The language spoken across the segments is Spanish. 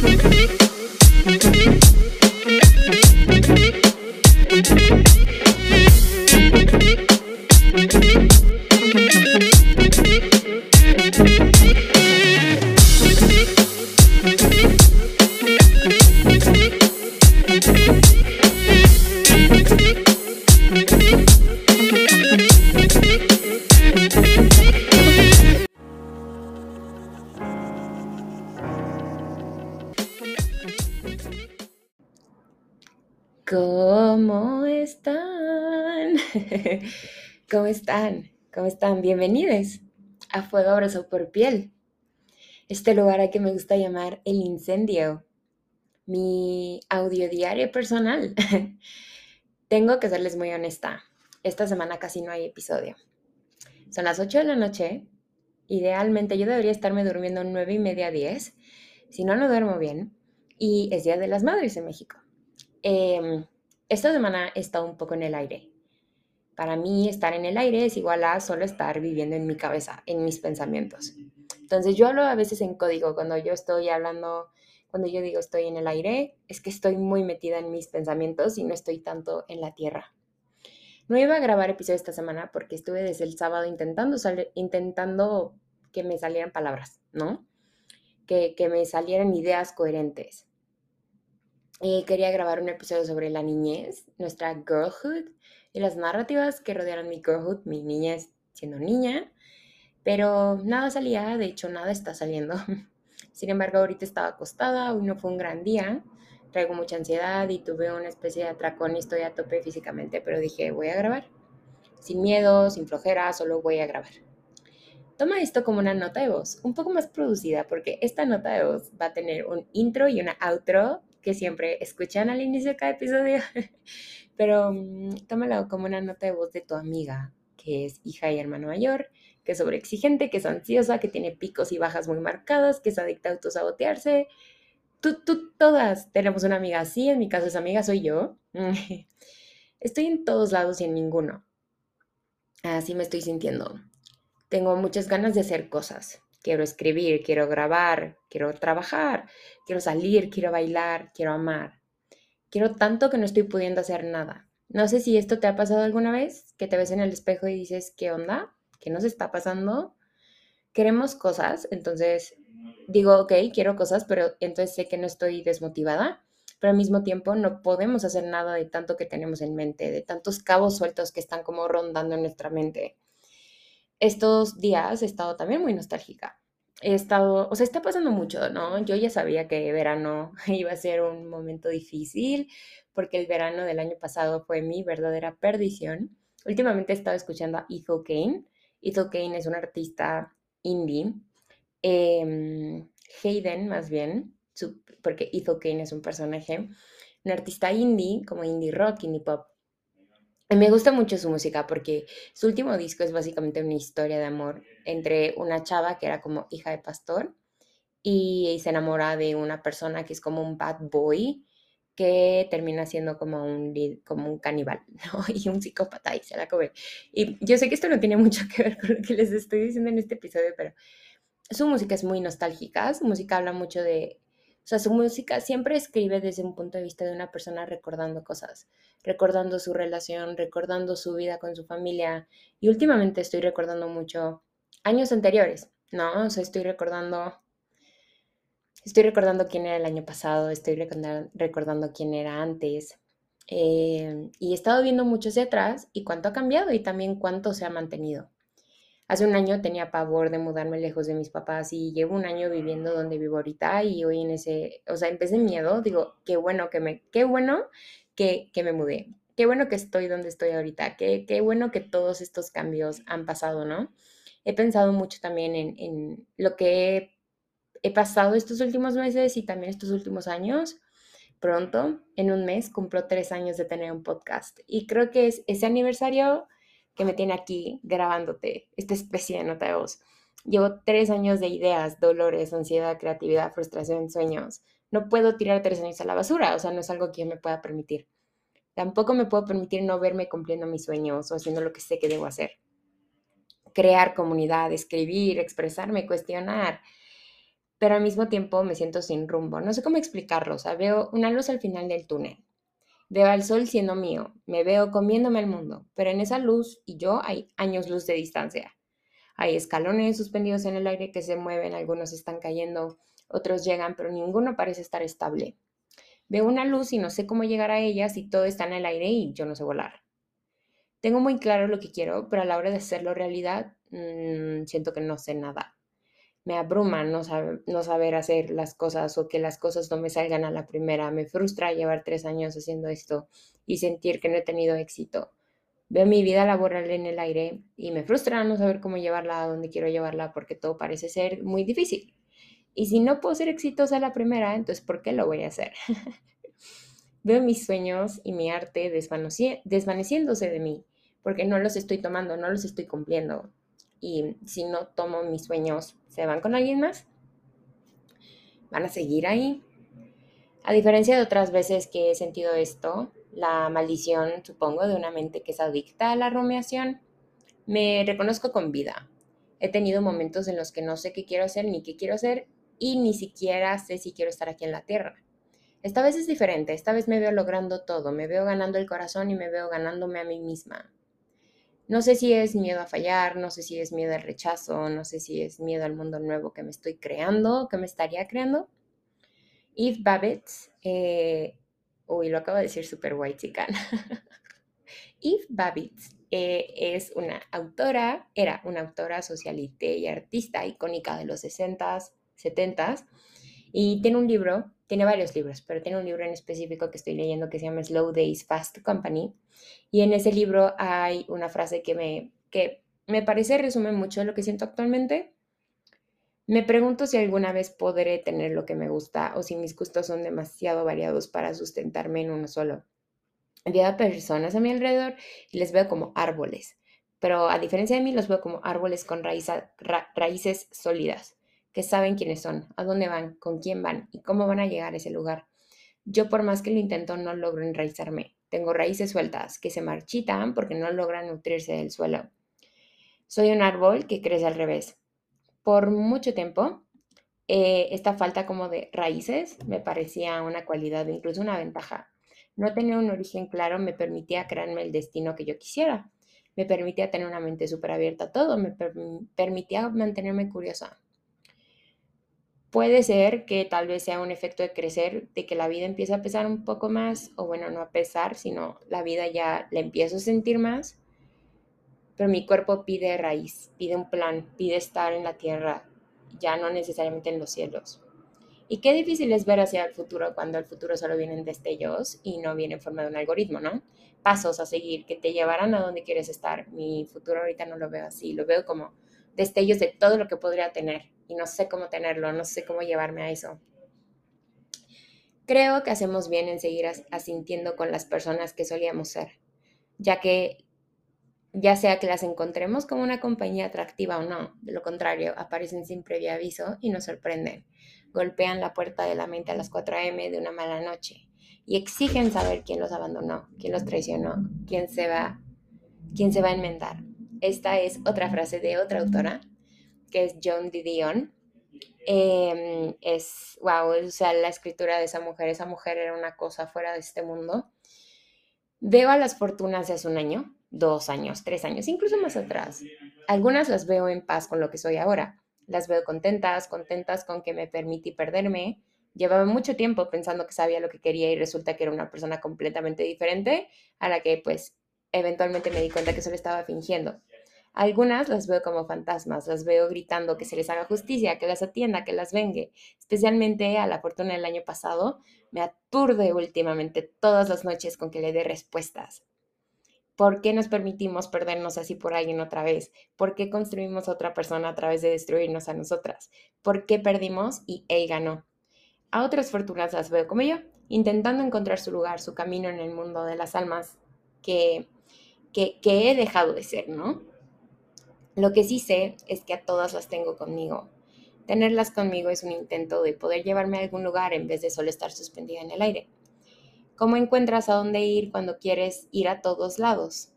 ¿Cómo ¿Cómo están? ¿Cómo están? Bienvenidos a Fuego Abrazo por Piel, este lugar a que me gusta llamar el incendio, mi audio diario personal. Tengo que serles muy honesta, esta semana casi no hay episodio. Son las 8 de la noche, idealmente yo debería estarme durmiendo 9 y media 10, si no, no duermo bien, y es Día de las Madres en México. Em, esta semana he estado un poco en el aire. Para mí estar en el aire es igual a solo estar viviendo en mi cabeza, en mis pensamientos. Entonces yo hablo a veces en código cuando yo estoy hablando, cuando yo digo estoy en el aire, es que estoy muy metida en mis pensamientos y no estoy tanto en la tierra. No iba a grabar episodio esta semana porque estuve desde el sábado intentando, intentando que me salieran palabras, ¿no? Que, que me salieran ideas coherentes. Eh, quería grabar un episodio sobre la niñez, nuestra girlhood y las narrativas que rodearon mi girlhood, mi niñez siendo niña, pero nada salía, de hecho nada está saliendo. Sin embargo, ahorita estaba acostada, hoy no fue un gran día, traigo mucha ansiedad y tuve una especie de atracón y estoy a tope físicamente, pero dije, voy a grabar. Sin miedo, sin flojera, solo voy a grabar. Toma esto como una nota de voz, un poco más producida, porque esta nota de voz va a tener un intro y una outro que siempre escuchan al inicio de cada episodio, pero mm, tómalo como una nota de voz de tu amiga, que es hija y hermano mayor, que es sobreexigente, que es ansiosa, que tiene picos y bajas muy marcadas, que es adicta a autosabotearse. Tú, tú, todas tenemos una amiga así, en mi caso esa amiga soy yo. Estoy en todos lados y en ninguno. Así me estoy sintiendo. Tengo muchas ganas de hacer cosas quiero escribir, quiero grabar, quiero trabajar, quiero salir, quiero bailar, quiero amar. Quiero tanto que no estoy pudiendo hacer nada. No sé si esto te ha pasado alguna vez, que te ves en el espejo y dices, ¿qué onda? ¿Qué nos está pasando? Queremos cosas, entonces digo, ok, quiero cosas, pero entonces sé que no estoy desmotivada, pero al mismo tiempo no podemos hacer nada de tanto que tenemos en mente, de tantos cabos sueltos que están como rondando en nuestra mente estos días he estado también muy nostálgica. He estado, o sea, está pasando mucho, ¿no? Yo ya sabía que verano iba a ser un momento difícil porque el verano del año pasado fue mi verdadera perdición. Últimamente he estado escuchando a Ethel Kane. Ethel Kane es un artista indie. Em, Hayden, más bien, porque Ethel Kane es un personaje, un artista indie, como indie rock, indie pop, me gusta mucho su música porque su último disco es básicamente una historia de amor entre una chava que era como hija de pastor y se enamora de una persona que es como un bad boy que termina siendo como un, como un caníbal y un psicópata y se la come. Y yo sé que esto no tiene mucho que ver con lo que les estoy diciendo en este episodio, pero su música es muy nostálgica, su música habla mucho de o sea, su música siempre escribe desde un punto de vista de una persona recordando cosas, recordando su relación, recordando su vida con su familia. Y últimamente estoy recordando mucho años anteriores, ¿no? O sea, estoy recordando, estoy recordando quién era el año pasado, estoy recordando, quién era antes. Eh, y he estado viendo mucho hacia atrás y cuánto ha cambiado y también cuánto se ha mantenido. Hace un año tenía pavor de mudarme lejos de mis papás y llevo un año viviendo donde vivo ahorita y hoy en ese, o sea, en vez de miedo, digo, qué bueno que me, qué bueno que, que me mudé, qué bueno que estoy donde estoy ahorita, qué, qué bueno que todos estos cambios han pasado, ¿no? He pensado mucho también en, en lo que he, pasado estos últimos meses y también estos últimos años. Pronto, en un mes, cumplo tres años de tener un podcast y creo que es ese aniversario que me tiene aquí grabándote esta especie de nota de voz. Llevo tres años de ideas, dolores, ansiedad, creatividad, frustración, sueños. No puedo tirar tres años a la basura, o sea, no es algo que yo me pueda permitir. Tampoco me puedo permitir no verme cumpliendo mis sueños o haciendo lo que sé que debo hacer. Crear comunidad, escribir, expresarme, cuestionar. pero al mismo tiempo me siento sin rumbo. No sé cómo explicarlo, o sea, veo una luz al final del túnel. Veo al sol siendo mío, me veo comiéndome el mundo, pero en esa luz y yo hay años luz de distancia. Hay escalones suspendidos en el aire que se mueven, algunos están cayendo, otros llegan, pero ninguno parece estar estable. Veo una luz y no sé cómo llegar a ella si todo está en el aire y yo no sé volar. Tengo muy claro lo que quiero, pero a la hora de hacerlo realidad, mmm, siento que no sé nada me abruma no, no saber hacer las cosas o que las cosas no me salgan a la primera. Me frustra llevar tres años haciendo esto y sentir que no he tenido éxito. Veo mi vida laboral en el aire y me frustra no saber cómo llevarla a donde quiero llevarla porque todo parece ser muy difícil. Y si no puedo ser exitosa la primera, entonces ¿por qué lo voy a hacer? Veo mis sueños y mi arte desvaneciéndose de mí porque no los estoy tomando, no los estoy cumpliendo y si no tomo mis sueños, ¿se van con alguien más? ¿Van a seguir ahí? A diferencia de otras veces que he sentido esto, la maldición, supongo, de una mente que es adicta a la rumiación, me reconozco con vida. He tenido momentos en los que no sé qué quiero hacer ni qué quiero hacer y ni siquiera sé si quiero estar aquí en la tierra. Esta vez es diferente, esta vez me veo logrando todo, me veo ganando el corazón y me veo ganándome a mí misma. No sé si es miedo a fallar, no sé si es miedo al rechazo, no sé si es miedo al mundo nuevo que me estoy creando, que me estaría creando. Eve Babbitt, eh, uy, lo acabo de decir super white chican. Eve Babbitt eh, es una autora, era una autora socialite y artista icónica de los 60s, 70s, y tiene un libro, tiene varios libros, pero tiene un libro en específico que estoy leyendo que se llama Slow Days Fast Company. Y en ese libro hay una frase que me, que me parece resume mucho lo que siento actualmente. Me pregunto si alguna vez podré tener lo que me gusta o si mis gustos son demasiado variados para sustentarme en uno solo. Veo a personas a mi alrededor y les veo como árboles, pero a diferencia de mí los veo como árboles con raíces sólidas que saben quiénes son, a dónde van, con quién van y cómo van a llegar a ese lugar. Yo por más que lo intento no logro enraizarme. Tengo raíces sueltas que se marchitan porque no logran nutrirse del suelo. Soy un árbol que crece al revés. Por mucho tiempo, eh, esta falta como de raíces me parecía una cualidad, incluso una ventaja. No tener un origen claro me permitía crearme el destino que yo quisiera. Me permitía tener una mente súper abierta a todo, me permitía mantenerme curiosa. Puede ser que tal vez sea un efecto de crecer, de que la vida empieza a pesar un poco más, o bueno, no a pesar, sino la vida ya la empiezo a sentir más, pero mi cuerpo pide raíz, pide un plan, pide estar en la tierra, ya no necesariamente en los cielos. Y qué difícil es ver hacia el futuro cuando el futuro solo viene en destellos y no viene en forma de un algoritmo, ¿no? Pasos a seguir que te llevarán a donde quieres estar. Mi futuro ahorita no lo veo así, lo veo como destellos de todo lo que podría tener y no sé cómo tenerlo, no sé cómo llevarme a eso. Creo que hacemos bien en seguir asintiendo con las personas que solíamos ser, ya que ya sea que las encontremos como una compañía atractiva o no, de lo contrario, aparecen sin previo aviso y nos sorprenden. Golpean la puerta de la mente a las 4 a.m. de una mala noche y exigen saber quién los abandonó, quién los traicionó, quién se va, quién se va a enmendar. Esta es otra frase de otra autora que es John Didion. Em, es, wow, o sea, la escritura de esa mujer, esa mujer era una cosa fuera de este mundo. Veo a las fortunas de hace un año, dos años, tres años, incluso más atrás. Algunas las veo en paz con lo que soy ahora. Las veo contentas, contentas con que me permití perderme. Llevaba mucho tiempo pensando que sabía lo que quería y resulta que era una persona completamente diferente a la que pues eventualmente me di cuenta que solo estaba fingiendo. Algunas las veo como fantasmas, las veo gritando que se les haga justicia, que las atienda, que las vengue. Especialmente a la fortuna del año pasado, me aturde últimamente todas las noches con que le dé respuestas. ¿Por qué nos permitimos perdernos así por alguien otra vez? ¿Por qué construimos a otra persona a través de destruirnos a nosotras? ¿Por qué perdimos y él ganó? A otras fortunas las veo como yo, intentando encontrar su lugar, su camino en el mundo de las almas que, que, que he dejado de ser, ¿no? Lo que sí sé es que a todas las tengo conmigo. Tenerlas conmigo es un intento de poder llevarme a algún lugar en vez de solo estar suspendida en el aire. ¿Cómo encuentras a dónde ir cuando quieres ir a todos lados?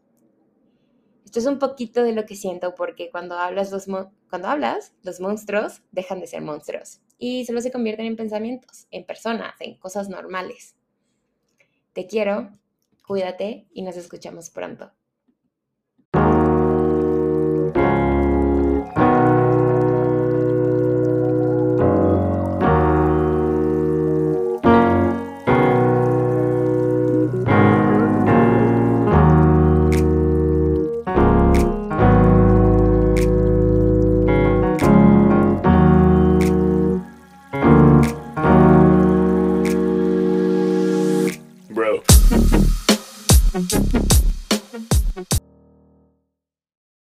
Esto es un poquito de lo que siento porque cuando hablas los, cuando hablas, los monstruos dejan de ser monstruos. y solo se convierten en pensamientos, en personas, en cosas normales. Te quiero, cuídate y nos escuchamos pronto.